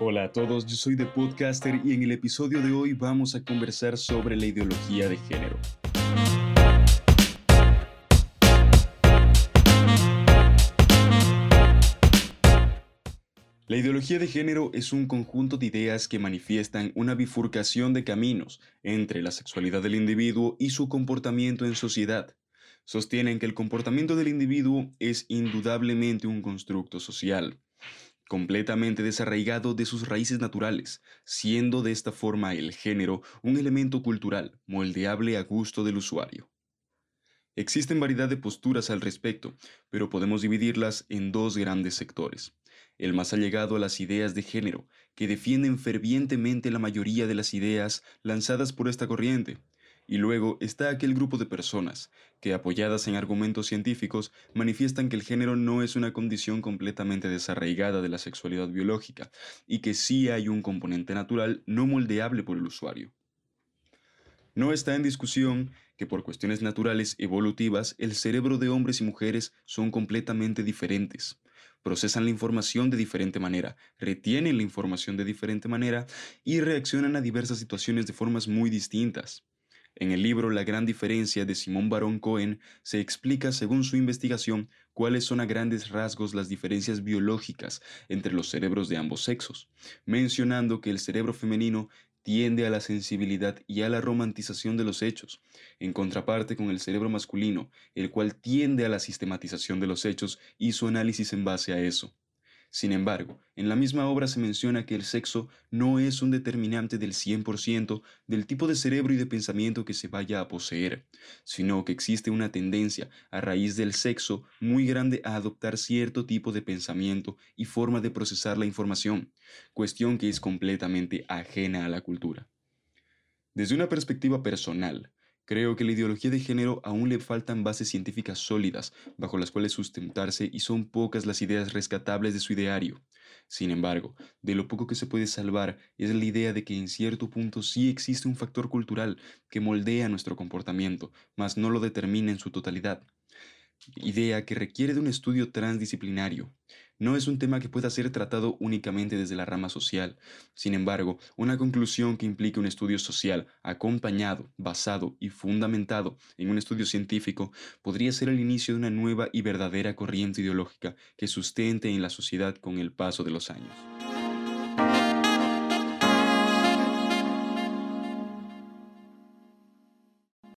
Hola a todos, yo soy The Podcaster y en el episodio de hoy vamos a conversar sobre la ideología de género. La ideología de género es un conjunto de ideas que manifiestan una bifurcación de caminos entre la sexualidad del individuo y su comportamiento en sociedad. Sostienen que el comportamiento del individuo es indudablemente un constructo social completamente desarraigado de sus raíces naturales, siendo de esta forma el género un elemento cultural, moldeable a gusto del usuario. Existen variedad de posturas al respecto, pero podemos dividirlas en dos grandes sectores. El más allegado a las ideas de género, que defienden fervientemente la mayoría de las ideas lanzadas por esta corriente, y luego está aquel grupo de personas que, apoyadas en argumentos científicos, manifiestan que el género no es una condición completamente desarraigada de la sexualidad biológica y que sí hay un componente natural no moldeable por el usuario. No está en discusión que por cuestiones naturales evolutivas el cerebro de hombres y mujeres son completamente diferentes. Procesan la información de diferente manera, retienen la información de diferente manera y reaccionan a diversas situaciones de formas muy distintas. En el libro La gran diferencia de Simón Barón Cohen se explica, según su investigación, cuáles son a grandes rasgos las diferencias biológicas entre los cerebros de ambos sexos, mencionando que el cerebro femenino tiende a la sensibilidad y a la romantización de los hechos, en contraparte con el cerebro masculino, el cual tiende a la sistematización de los hechos y su análisis en base a eso. Sin embargo, en la misma obra se menciona que el sexo no es un determinante del 100% del tipo de cerebro y de pensamiento que se vaya a poseer, sino que existe una tendencia a raíz del sexo muy grande a adoptar cierto tipo de pensamiento y forma de procesar la información, cuestión que es completamente ajena a la cultura. Desde una perspectiva personal, Creo que la ideología de género aún le faltan bases científicas sólidas bajo las cuales sustentarse y son pocas las ideas rescatables de su ideario. Sin embargo, de lo poco que se puede salvar es la idea de que en cierto punto sí existe un factor cultural que moldea nuestro comportamiento, mas no lo determina en su totalidad idea que requiere de un estudio transdisciplinario. No es un tema que pueda ser tratado únicamente desde la rama social. Sin embargo, una conclusión que implique un estudio social acompañado, basado y fundamentado en un estudio científico podría ser el inicio de una nueva y verdadera corriente ideológica que sustente en la sociedad con el paso de los años.